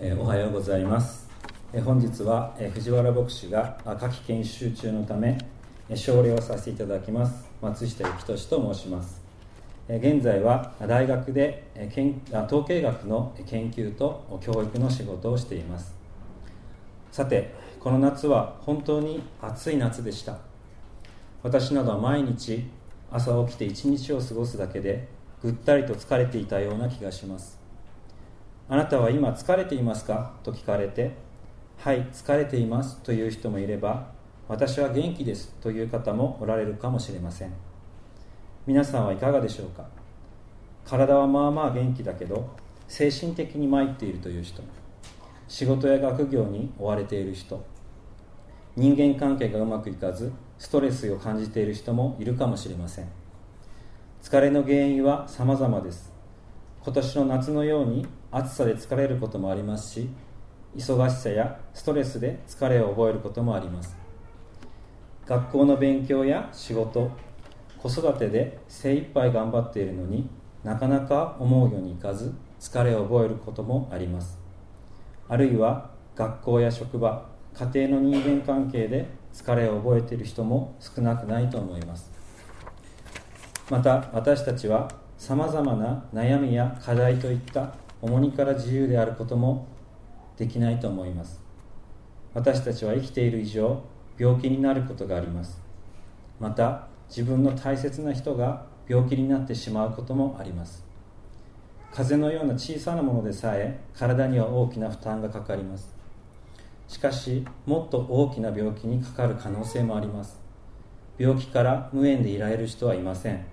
え、おはようございます、え、本日は、え、藤原牧師が夏季研修中のため、え奨励をさせていただきます。松下幸俊と申します、え現在は大学で、え、統計学の研究と教育の仕事をしています。さてこの夏は本当に暑い夏でした。私などは毎日朝起きて一日を過ごすだけでぐったりと疲れていたような気がします。あなたは今疲れていますか？と聞かれてはい疲れています。という人もいれば私は元気です。という方もおられるかもしれません。皆さんはいかがでしょうか？体はまあまあ元気だけど精神的に参っているという人仕事や学業に追われている人人間関係がうまくいかずストレスを感じている人もいるかもしれません。疲れの原因は様々です。今年の夏のように暑さで疲れることもありますし忙しさやストレスで疲れを覚えることもあります。学校の勉強や仕事子育てで精一杯頑張っているのになかなか思うようにいかず疲れを覚えることもあります。あるいは学校や職場家庭の人間関係で疲れを覚えている人も少なくないと思います。また私たちはさまざまな悩みや課題といった重荷から自由であることもできないと思います。私たちは生きている以上病気になることがあります。また自分の大切な人が病気になってしまうこともあります。風邪のような小さなものでさえ体には大きな負担がかかります。しかしもっと大きな病気にかかる可能性もあります。病気から無縁でいられる人はいません。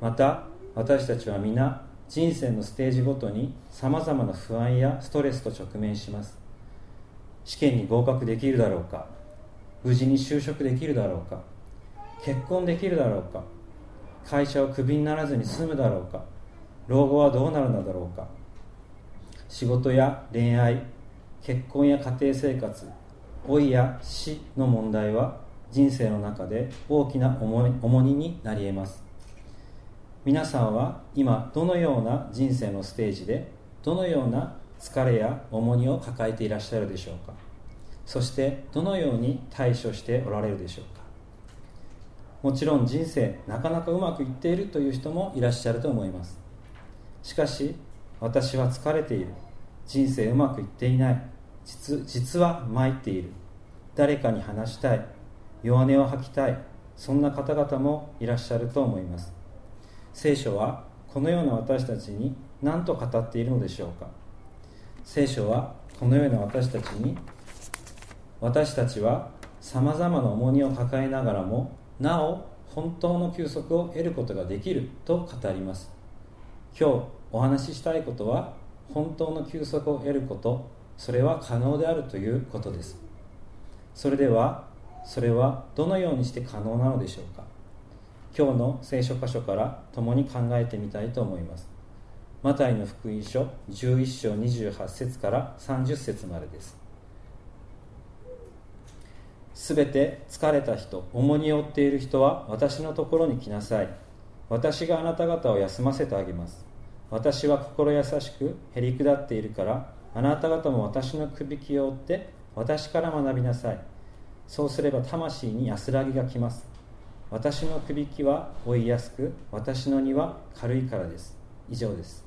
また私たちは皆人生のステージごとにさまざまな不安やストレスと直面します。試験に合格できるだろうか無事に就職できるだろうか結婚できるだろうか会社をクビにならずに済むだろうか老後はどうなるのだろうか仕事や恋愛結婚や家庭生活老いや死の問題は人生の中で大きな重荷になり得ます。皆さんは今どのような人生のステージでどのような疲れや重荷を抱えていらっしゃるでしょうか？そしてどのように対処しておられるでしょうか？もちろん人生なかなかうまくいっているという人もいらっしゃると思います。しかし私は疲れている。人生うまくいっていない。実実は参っている。誰かに話したい。弱音を吐きたい。そんな方々もいらっしゃると思います。聖書はこのような私たちに何と語っているのでしょうか？聖書はこのような私たちに私たちはさまざまな重荷を抱えながらもなお本当の休息を得ることができると語ります。今日お話ししたいことは本当の休息を得ること。それは可能であるということです。それではそれはどのようにして可能なのでしょうか？今日の聖書箇所から共に考えてみたいと思います。マタイの福音書11章28節から30節までです。すべて疲れた人重荷を負っている人は私のところに来なさい。私があなた方を休ませてあげます。私は心優しくへり下っているからあなた方も私のくびきを追って私から学びなさい。そうすれば魂に安らぎがきます。私のくびきは追いやすく私の荷は軽いからです。以上です。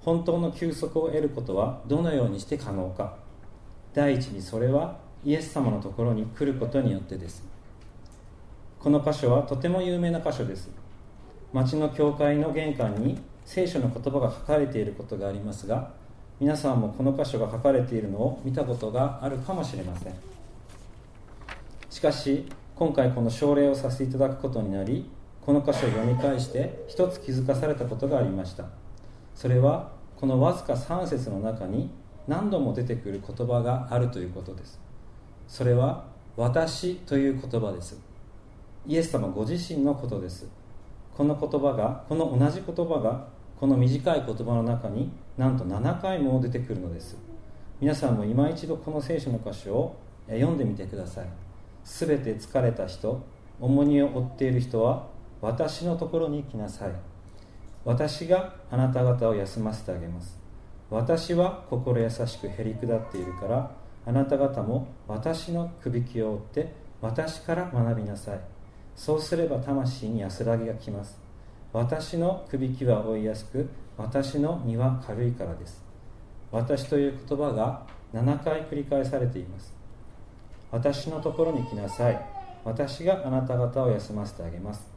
本当の休息を得ることはどのようにして可能か。第一にそれはイエス様のところに来ることによってです。この箇所はとても有名な箇所です。町の教会の玄関に聖書の言葉が書かれていることがありますが皆さんもこの箇所が書かれているのを見たことがあるかもしれません。しかし今回この奨励をさせていただくことになりこの箇所を読み返して一つ気づかされたことがありました。それはこのわずか3節の中に何度も出てくる言葉があるということです。それは私という言葉です。イエス様ご自身のことです。この言葉がこの同じ言葉がこの短い言葉の中になんと7回も出てくるのです。皆さんも今一度この聖書の箇所を読んでみてください。すべて疲れた人重荷を負っている人は私のところに来なさい。私があなた方を休ませてあげます。私は心優しくへり下っているからあなた方も私のくびきを追って私から学びなさい。そうすれば魂に安らぎがきます。私のくびきは追いやすく私の荷は軽いからです。私という言葉が7回繰り返されています。私のところに来なさい。私があなた方を休ませてあげます。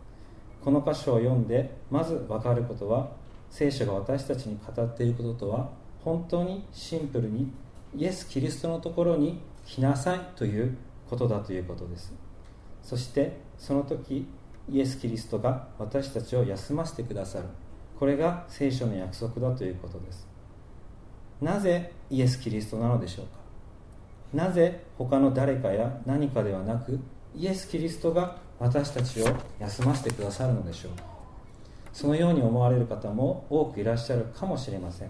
この箇所を読んでまず分かることは聖書が私たちに語っていることとは本当にシンプルにイエス・キリストのところに来なさいということだということです。そしてその時イエス・キリストが私たちを休ませてくださる。これが聖書の約束だということです。なぜイエス・キリストなのでしょうか？なぜ他の誰かや何かではなくイエス・キリストが私たちを休ませてくださるのでしょうそのように思われる方も多くいらっしゃるかもしれません。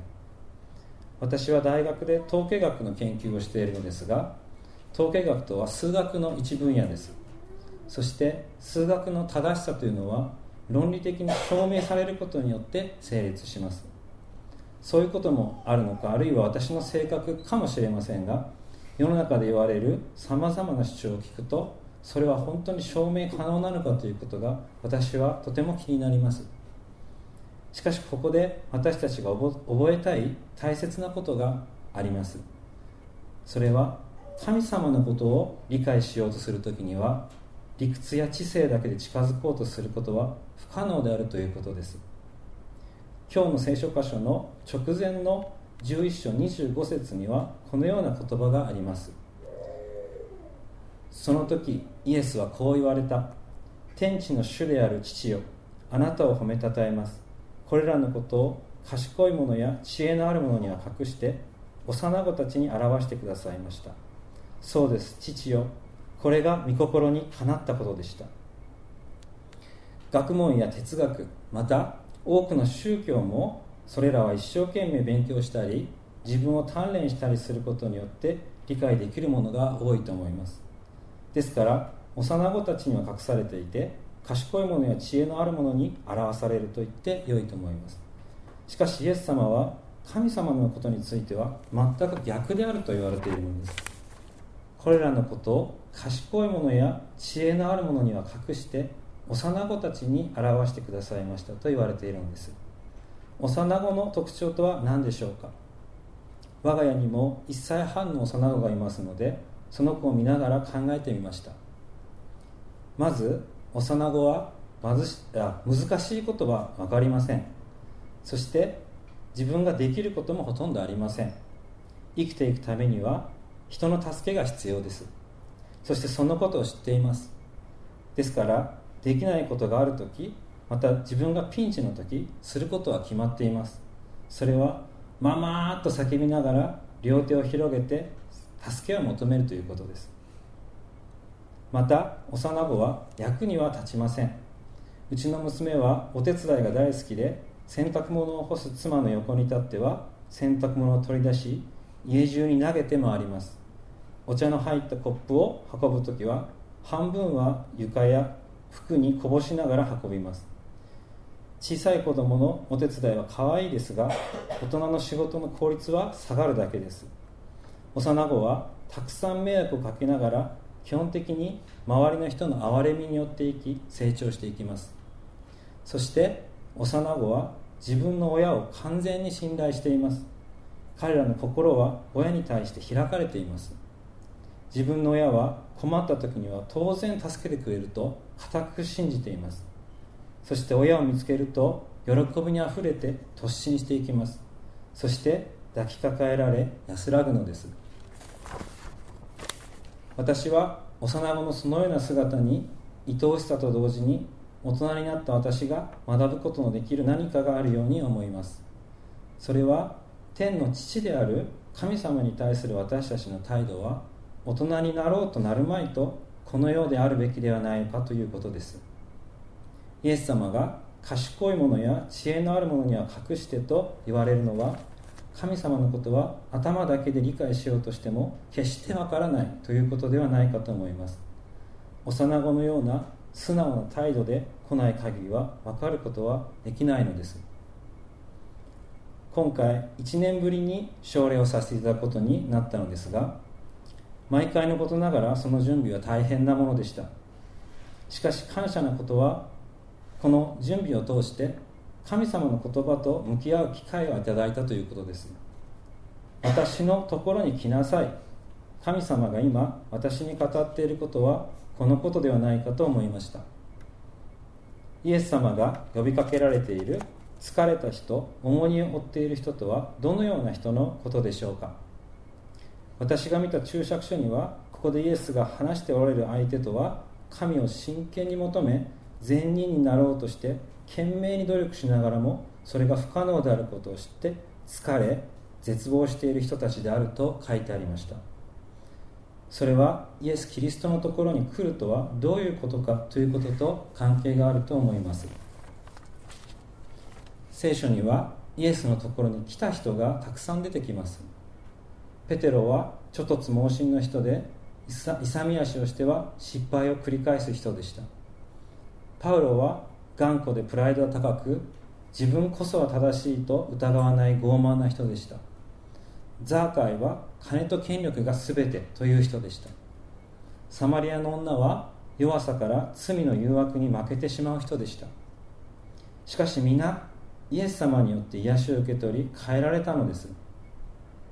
私は大学で統計学の研究をしているのですが統計学とは数学の一分野です。そして数学の正しさというのは論理的に証明されることによって成立します。そういうこともあるのかあるいは私の性格かもしれませんが世の中で言われるさまざまな主張を聞くとそれは本当に証明可能なのかということが私はとても気になります。しかしここで私たちが覚えたい大切なことがあります。それは神様のことを理解しようとする時には理屈や知性だけで近づこうとすることは不可能であるということです。今日の聖書箇所の直前の11章25節にはこのような言葉があります。その時イエスはこう言われた。天地の主である父よあなたを褒めたたえます。これらのことを賢い者や知恵のある者には隠して幼子たちに表してくださいました。そうです父よこれが御心にかなったことでした。学問や哲学また多くの宗教もそれらは一生懸命勉強したり自分を鍛錬したりすることによって理解できるものが多いと思います。ですから幼子たちには隠されていて賢い者や知恵のある者に表されると言って良いと思います。しかしイエス様は神様のことについては全く逆であると言われているのです。これらのことを賢い者や知恵のある者には隠して幼子たちに表してくださいましたと言われているのです。幼子の特徴とは何でしょうか？我が家にも1歳半の幼子がいますのでその子を見ながら考えてみました。まず幼子はまずしあ難しいことは分かりません。そして自分ができることもほとんどありません。生きていくためには人の助けが必要です。そしてそのことを知っています。ですからできないことがある時また自分がピンチの時することは決まっています。それは「ママ」と叫びながら両手を広げて助けを求めるということです。また幼子は役には立ちません。うちの娘はお手伝いが大好きで洗濯物を干す妻の横に立っては洗濯物を取り出し家中に投げて回ります。お茶の入ったコップを運ぶ時は半分は床や服にこぼしながら運びます。小さい子供のお手伝いは可愛いですが大人の仕事の効率は下がるだけです。幼子はたくさん迷惑をかけながら基本的に周りの人の憐れみによっていき成長していきます。そして幼子は自分の親を完全に信頼しています。彼らの心は親に対して開かれています。自分の親は困った時には当然助けてくれると固く信じています。そして親を見つけると喜びにあふれて突進していきます。そして抱きかかえられ安らぐのです。私は幼子のそのような姿に愛おしさと同時に大人になった私が学ぶことのできる何かがあるように思います。それは天の父である神様に対する私たちの態度は大人になろうとなるまいとこのようであるべきではないかということです。イエス様が賢い者や知恵のある者には隠してと言われるのは神様のことは頭だけで理解しようとしても決してわからないということではないかと思います。幼子のような素直な態度で来ない限りは分かることはできないのです。今回1年ぶりに奨励をさせていただくことになったのですが毎回のことながらその準備は大変なものでした。しかし感謝なことはこの準備を通して神様の言葉と向き合う機会をいただいたということです。私のところに来なさい。神様が今私に語っていることはこのことではないかと思いました。イエス様が呼びかけられている疲れた人重荷を負っている人とはどのような人のことでしょうか。私が見た注釈書にはここでイエスが話しておられる相手とは神を真剣に求め善人になろうとして懸命に努力しながらもそれが不可能であることを知って疲れ絶望している人たちであると書いてありました。それはイエス・キリストのところに来るとはどういうことかということと関係があると思います。聖書にはイエスのところに来た人がたくさん出てきます。ペテロはちょっとつ盲信の人で勇み足をしては失敗を繰り返す人でした。パウロは頑固でプライドが高く自分こそは正しいと疑わない傲慢な人でした。ザーカイは金と権力が全てという人でした。サマリアの女は弱さから罪の誘惑に負けてしまう人でした。しかし皆イエス様によって癒しを受け取り変えられたのです。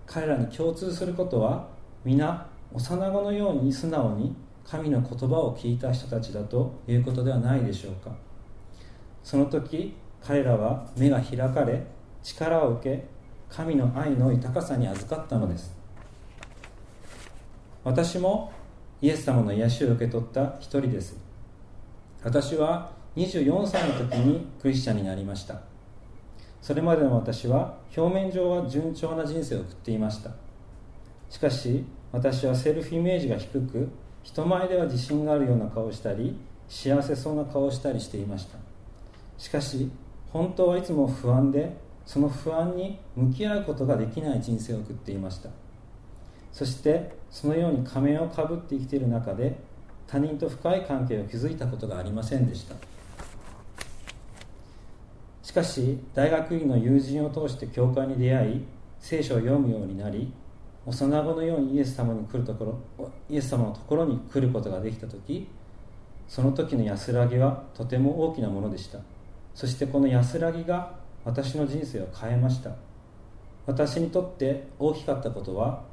彼らに共通することは皆幼子のように素直に神の言葉を聞いた人たちだということではないでしょうか。その時彼らは目が開かれ力を受け神の愛の豊かさに預かったのです。私もイエス様の癒しを受け取った一人です。私は24歳の時にクリスチャンになりました。それまでの私は表面上は順調な人生を送っていました。しかし私はセルフイメージが低く人前では自信があるような顔をしたり幸せそうな顔をしたりしていました。しかし本当はいつも不安でその不安に向き合うことができない人生を送っていました。そしてそのように仮面をかぶって生きている中で他人と深い関係を築いたことがありませんでした。しかし大学院の友人を通して教会に出会い聖書を読むようになり幼子のようにイエス様に来るところイエス様のところに来ることができた時その時の安らぎはとても大きなものでした。そしてこの安らぎが私の人生を変えました。私にとって大きかったことは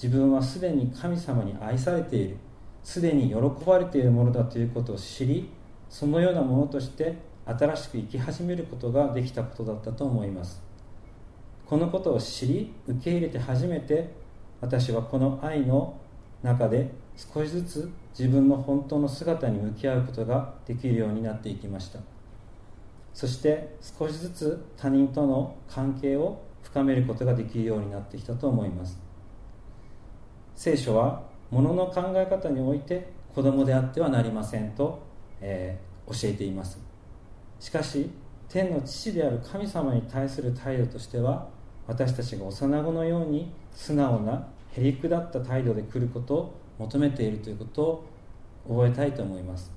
自分はすでに神様に愛されているすでに喜ばれているものだということを知りそのようなものとして新しく生き始めることができたことだったと思います。このことを知り受け入れて初めて私はこの愛の中で少しずつ自分の本当の姿に向き合うことができるようになっていきました。そして少しずつ他人との関係を深めることができるようになってきたと思います。聖書は物の考え方において子供であってはなりませんと、えー、教えています。しかし天の父である神様に対する態度としては私たちが幼子のように素直なへりくだった態度で来ることを求めているということを覚えたいと思います。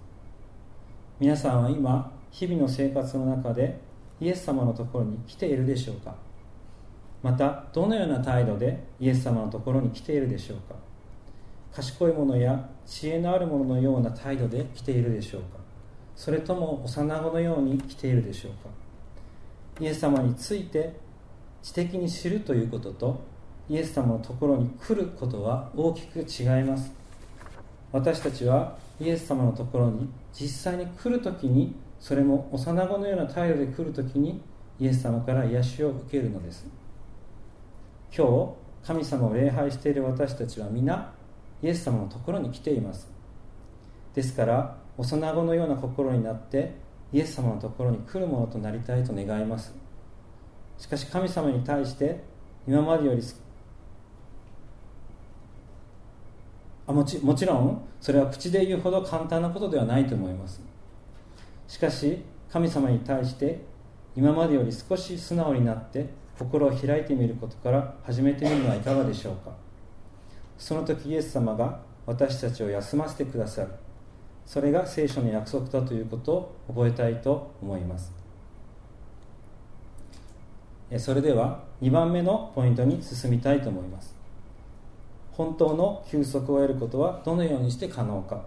皆さんは今日々の生活の中でイエス様のところに来ているでしょうか？またどのような態度でイエス様のところに来ているでしょうか？賢い者や知恵のある者のような態度で来ているでしょうか？それとも幼子のように来ているでしょうか？イエス様について知的に知るということとイエス様のところに来ることは大きく違います。私たちはイエス様のところに実際に来るときにそれも幼子のような態度で来るときにイエス様から癒しを受けるのです。今日神様を礼拝している私たちは皆イエス様のところに来ています。ですから幼子のような心になってイエス様のところに来るものとなりたいと願います。しかし神様に対して今までよりあもちもちろんそれは口で言うほど簡単なことではないと思います。しかし神様に対して今までより少し素直になって心を開いてみることから始めてみるのはいかがでしょうか。その時イエス様が私たちを休ませてくださる。それが聖書の約束だということを覚えたいと思います。それでは2番目のポイントに進みたいと思います。本当の休息を得ることはどのようにして可能か。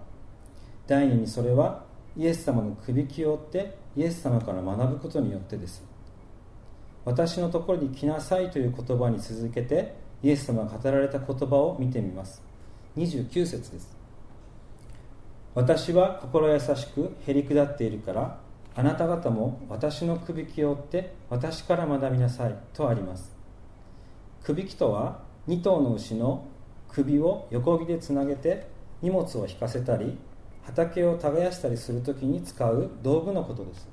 第2にそれはイエス様のくびきを追ってイエス様から学ぶことによってです。私のところに来なさいという言葉に続けてイエス様が語られた言葉を見てみます。29節です。私は心優しくへり下っているからあなた方も私のくびきを追って私から学びなさいとあります。くびきとは2頭の牛の首を横木でつなげて荷物を引かせたり畑を耕したりするときに使う道具のことです。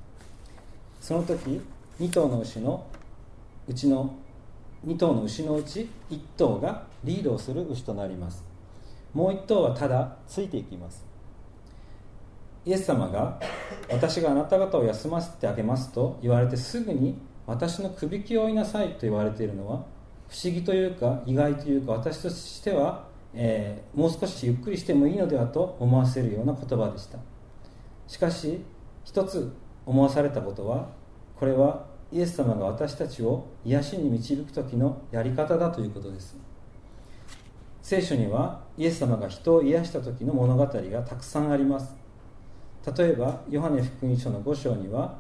その時2頭の牛のうちの2頭の牛のうち1頭がリードをする牛となります。もう1頭はただついていきます。イエス様が私があなた方を休ませてあげますと言われてすぐに私のくびきを追いなさいと言われているのは不思議というか意外というか私としては、えー、もう少しゆっくりしてもいいのではと思わせるような言葉でした。しかし一つ思わされたことはこれはイエス様が私たちを癒しに導く時のやり方だということです。聖書にはイエス様が人を癒した時の物語がたくさんあります。例えばヨハネ福音書の5章には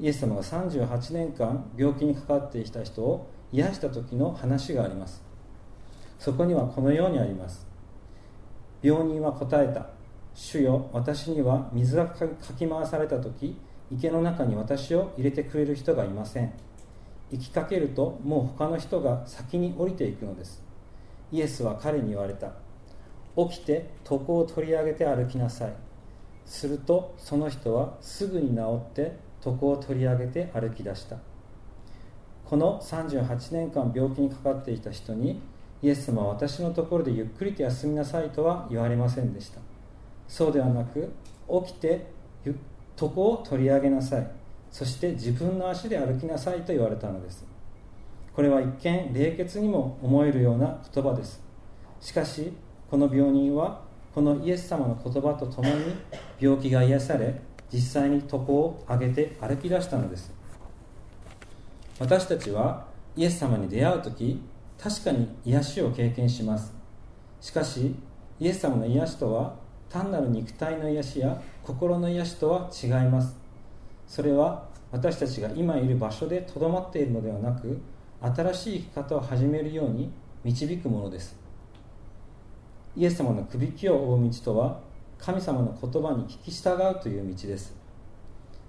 イエス様が38年間病気にかかってきた人を癒した時の話があります。そこにはこのようにあります。病人は答えた。主よ私には水がかき回された時池の中に私を入れてくれる人がいません。行きかけるともう他の人が先に降りていくのです。イエスは彼に言われた。起きて床を取り上げて歩きなさい。するとその人はすぐに治って床を取り上げて歩き出した。この38年間病気にかかっていた人にイエス様は私のところでゆっくりと休みなさいとは言われませんでした。そうではなく起きて床を取り上げなさい。そして自分の足で歩きなさいと言われたのです。これは一見冷血にも思えるような言葉です。しかしこの病人はこのイエス様の言葉とともに病気が癒され実際に床を上げて歩き出したのです。私たちはイエス様に出会う時確かに癒しを経験します。しかしイエス様の癒しとは単なる肉体の癒しや心の癒しとは違います。それは私たちが今いる場所でとどまっているのではなく新しい生き方を始めるように導くものです。イエス様のくびきを追う道とは神様の言葉に聞き従うという道です。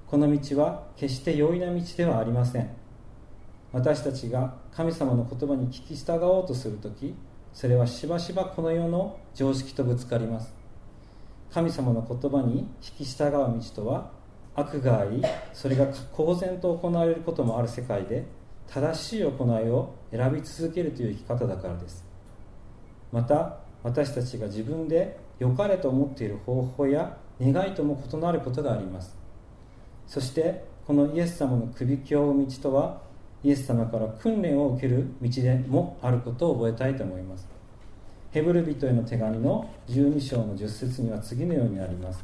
この道は決して容易な道ではありません。私たちが神様の言葉に聞き従おうとする時それはしばしばこの世の常識とぶつかります。神様の言葉に聞き従う道とは悪がありそれが公然と行われることもある世界で正しい行いを選び続けるという生き方だからです。また私たちが自分で良かれと思っている方法や願いとも異なることがあります。そしてこのイエス様の首きを道とはイエス様から訓練を受ける道でもあることを覚えたいと思います。ヘブル人への手紙の12章の10節には次のようにあります。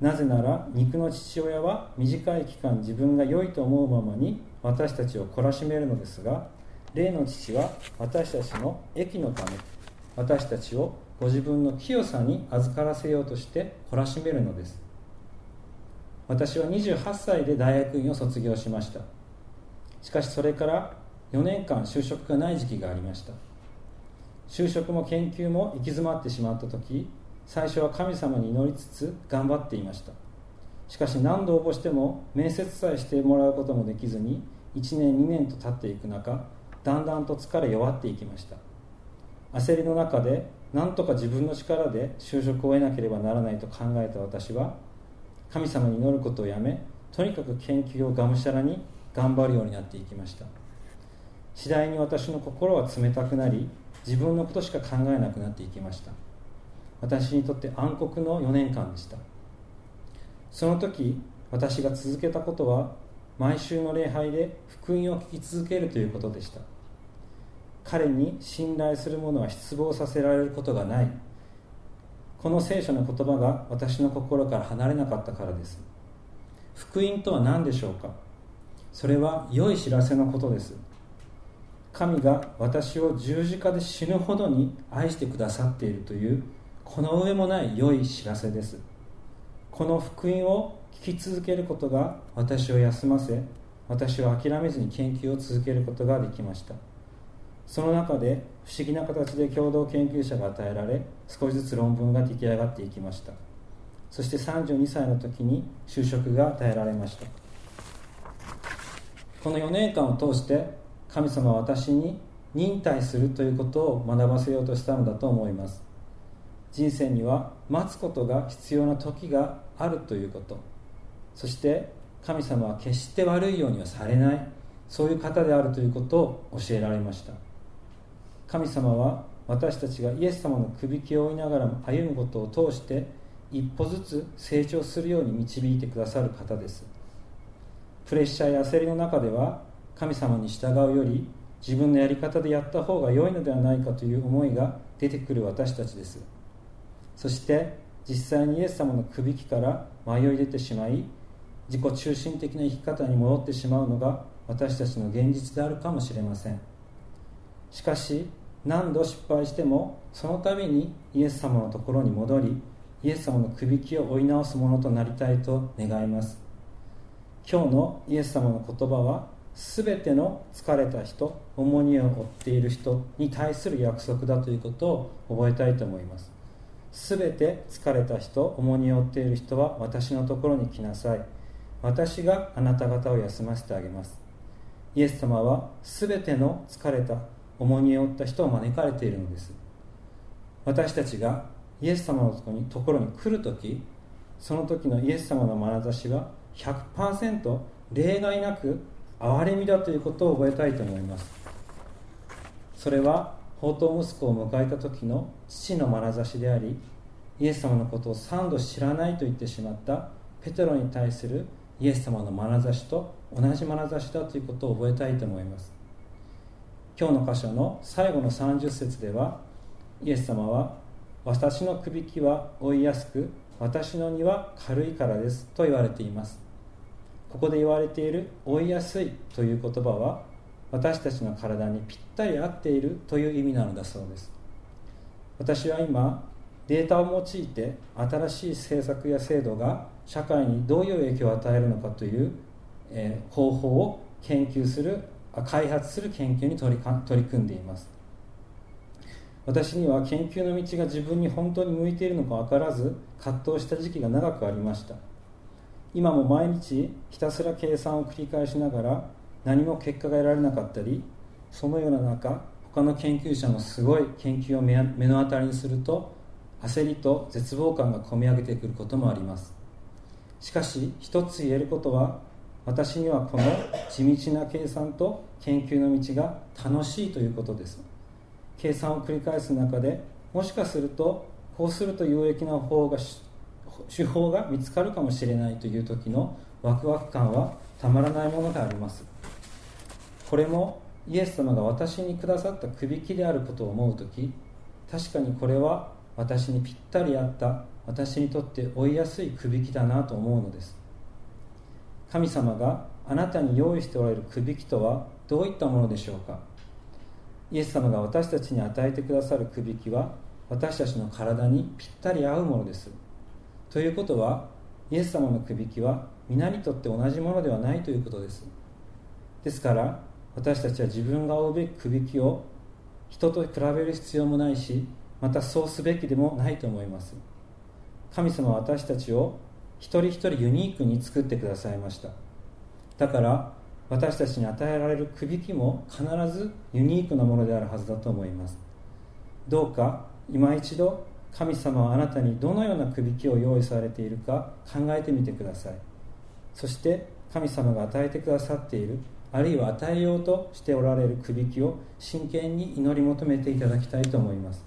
なぜなら肉の父親は短い期間自分が良いと思うままに私たちを懲らしめるのですが霊の父は私たちの益のため私たちをご自分の清さに預からせようとして懲らしめるのです。私は28歳で大学院を卒業しました。しかしそれから4年間就職がない時期がありました。就職も研究も行き詰まってしまった時最初は神様に祈りつつ頑張っていました。しかし何度応募しても面接さえしてもらうこともできずに1年2年と経っていく中だんだんと疲れ弱っていきました。焦りの中で何とか自分の力で就職を得なければならないと考えた私は神様に祈ることをやめとにかく研究をがむしゃらに頑張るようになっていきました。次第に私の心は冷たくなり自分のことしか考えなくなっていきました。私にとって暗黒の4年間でした。その時私が続けたことは毎週の礼拝で福音を聞き続けるということでした。彼に信頼する者は失望させられることがない。この聖書の言葉が私の心から離れなかったからです。福音とは何でしょうか？それは良い知らせのことです。神が私を十字架で死ぬほどに愛してくださっているというこの上もない良い知らせです。この福音を聞き続けることが私を休ませ私は諦めずに研究を続けることができました。その中で不思議な形で共同研究者が与えられ少しずつ論文が出来上がっていきました。そして32歳の時に就職が与えられました。この4年間を通して神様は私に忍耐するということを学ばせようとしたのだと思います。人生には待つことが必要な時があるということ。そして神様は決して悪いようにはされない。そういう方であるということを教えられました。神様は私たちがイエス様のくびきを追いながらも歩むことを通して一歩ずつ成長するように導いてくださる方です。プレッシャーや焦りの中では神様に従うより自分のやり方でやった方が良いのではないかという思いが出てくる私たちです。そして実際にイエス様のくびきから迷い出てしまい自己中心的な生き方に戻ってしまうのが私たちの現実であるかもしれません。しかし何度失敗してもその度にイエス様のところに戻りイエス様のくびきを追い直すものとなりたいと願います。今日のイエス様の言葉は全ての疲れた人重荷を負っている人に対する約束だということを覚えたいと思います。全て疲れた人重荷を負っている人は私のところに来なさい。私があなた方を休ませてあげます。イエス様は全ての疲れた重荷を負った人を招かれているのです。私たちがイエス様のところに来るときその時のイエス様の眼差しは100%例外なく憐れみだということを覚えたいと思います。それは宝刀息子を迎えた時の父の眼差しでありイエス様のことを三度知らないと言ってしまったペテロに対するイエス様の眼差しと同じ眼差しだということを覚えたいと思います。今日の箇所の最後の30節ではイエス様は私のくびきは追いやすく私の荷は軽いからですと言われています。ここで言われている追いやすいという言葉は私たちの体にぴったり合っているという意味なのだそうです。私は今データを用いて新しい政策や制度が社会にどういう影響を与えるのかという、えー、方法を研究する開発する研究に取り取り組んでいます。私には研究の道が自分に本当に向いているのか分からず葛藤した時期が長くありました。今も毎日ひたすら計算を繰り返しながら何も結果が得られなかったりそのような中他の研究者のすごい研究を目の当たりにすると焦りと絶望感がこみ上げてくることもあります。しかし一つ言えることは私にはこの地道な計算と研究の道が楽しいということです。計算を繰り返す中でもしかするとこうすると有益な方が手法が見つかるかもしれないという時のワクワク感はたまらないものがあります。これもイエス様が私にくださったくびきであることを思う時確かにこれは私にぴったり合った私にとって追いやすいくびきだなと思うのです。神様があなたに用意しておられるくびきとはどういったものでしょうか？イエス様が私たちに与えてくださるくびきは私たちの体にぴったり合うものです。ということはイエス様のくびきは皆にとって同じものではないということです。ですから私たちは自分が追うべきくびきを人と比べる必要もないしまたそうすべきでもないと思います。神様は私たちを一人一人ユニークに作ってくださいました。だから私たちに与えられるくびきも必ずユニークなものであるはずだと思います。どうか今一度神様はあなたにどのようなくびきを用意されているか考えてみてください。そして神様が与えてくださっているあるいは与えようとしておられるくびきを真剣に祈り求めていただきたいと思います。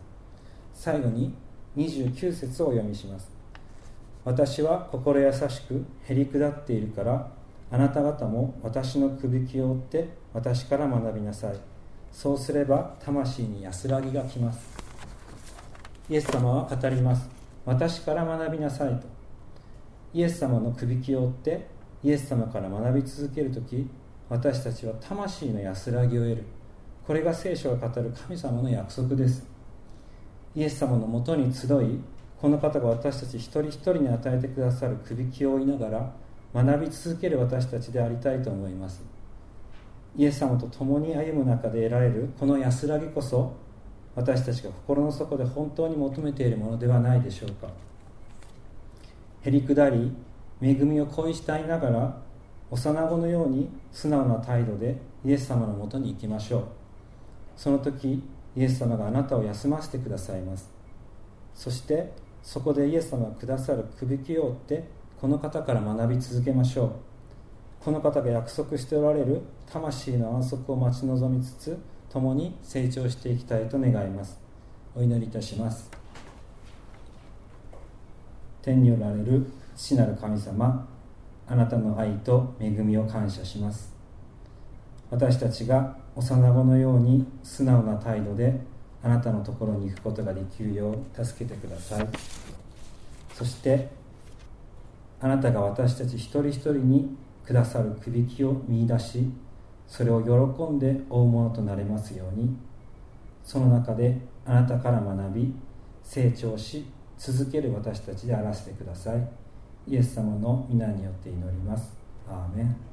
最後に29節をお読みします。私は心優しくへり下っているからあなた方も私のくびきを追って私から学びなさい。そうすれば魂に安らぎがきます。イエス様は語ります。私から学びなさいと。イエス様のくびきを追ってイエス様から学び続ける時私たちは魂の安らぎを得る。これが聖書が語る神様の約束です。イエス様のもとに集いこの方が私たち一人一人に与えてくださるくびきを追いながら学び続ける私たちでありたいと思います。イエス様と共に歩む中で得られるこの安らぎこそ私たちが心の底で本当に求めているものではないでしょうか。へりくだり恵みを恋したいながら幼子のように素直な態度でイエス様のもとに行きましょう。その時イエス様があなたを休ませてくださいます。そしてそこでイエス様がくださるくびきを追ってこの方から学び続けましょう。この方が約束しておられる魂の安息を待ち望みつつ共に成長していきたいと願います。お祈りいたします。天におられる父なる神様あなたの愛と恵みを感謝します。私たちが幼子のように素直な態度であなたのところに行くことができるよう助けてください。そしてあなたが私たち一人一人にくださるくびきを見いだしそれを喜んで追うものとなれますように。その中であなたから学び成長し続ける私たちであらせてください。イエス様の皆によって祈ります。アーメン。